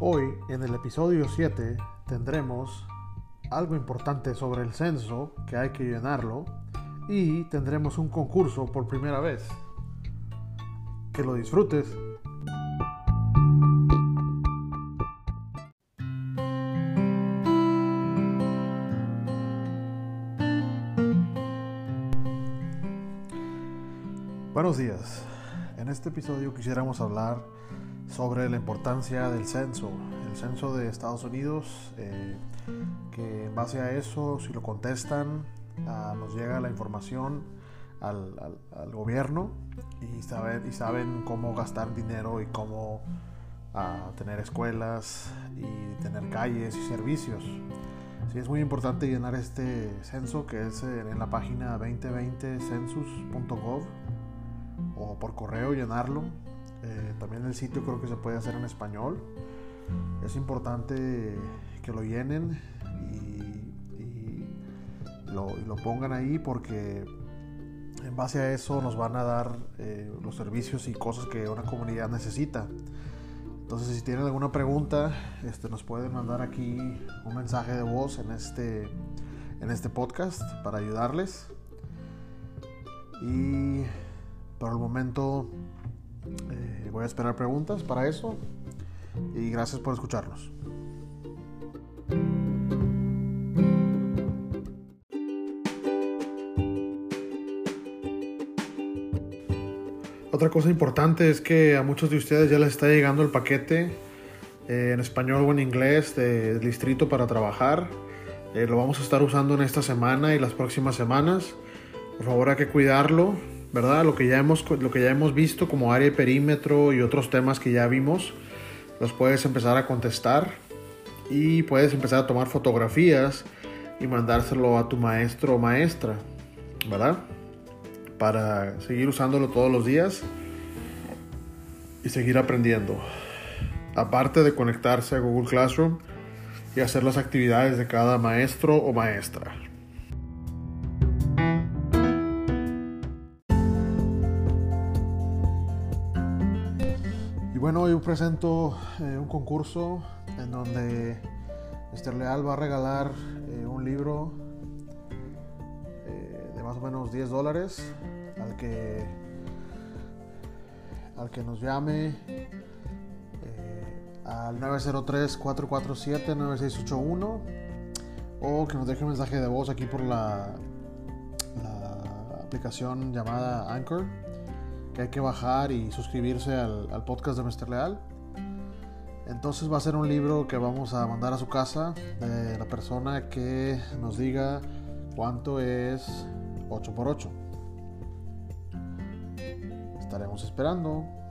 Hoy, en el episodio 7, tendremos algo importante sobre el censo, que hay que llenarlo, y tendremos un concurso por primera vez. Que lo disfrutes. Buenos días. En este episodio quisiéramos hablar sobre la importancia del censo, el censo de Estados Unidos, eh, que en base a eso, si lo contestan, ah, nos llega la información al, gobierno y saben, y saben cómo gastar dinero y cómo ah, tener escuelas y tener calles y servicios. Sí, es muy importante llenar este censo que es en la página 2020census.gov o por correo llenarlo eh, también el sitio creo que se puede hacer en español. Es importante que lo llenen y, lo, pongan ahí porque en base a eso nos van a dar eh, los servicios y cosas que una comunidad necesita. Entonces si tienen alguna pregunta, este, nos pueden mandar aquí un mensaje de voz en este, en este podcast para ayudarles. Y por el momento eh, voy a esperar preguntas para eso y gracias por escucharnos. Otra cosa importante es que a muchos de ustedes ya les está llegando el paquete eh, en español o en inglés del distrito para trabajar. Eh, lo vamos a estar usando en esta semana y las próximas semanas. Por favor hay que cuidarlo ¿verdad? Lo que ya hemos, lo que ya hemos visto como área de perímetro y otros temas que ya vimos, los puedes empezar a contestar y puedes empezar a tomar fotografías y mandárselo a tu maestro o maestra, ¿verdad? Para seguir usándolo todos los días y seguir aprendiendo. Aparte de conectarse a Google Classroom y hacer las actividades de cada maestro o maestra. Bueno, hoy presento eh, un concurso en donde Mr. Leal va a regalar eh, un libro eh, de más o menos 10 dólares al que, al que nos llame al 903-447-9681 o que nos deje un mensaje de voz aquí por la, la aplicación llamada Anchor que hay que bajar y suscribirse al, podcast de Mr. Leal. Entonces va a ser un libro que vamos a mandar a su casa de la persona que nos diga cuánto es 8x8. Estaremos esperando.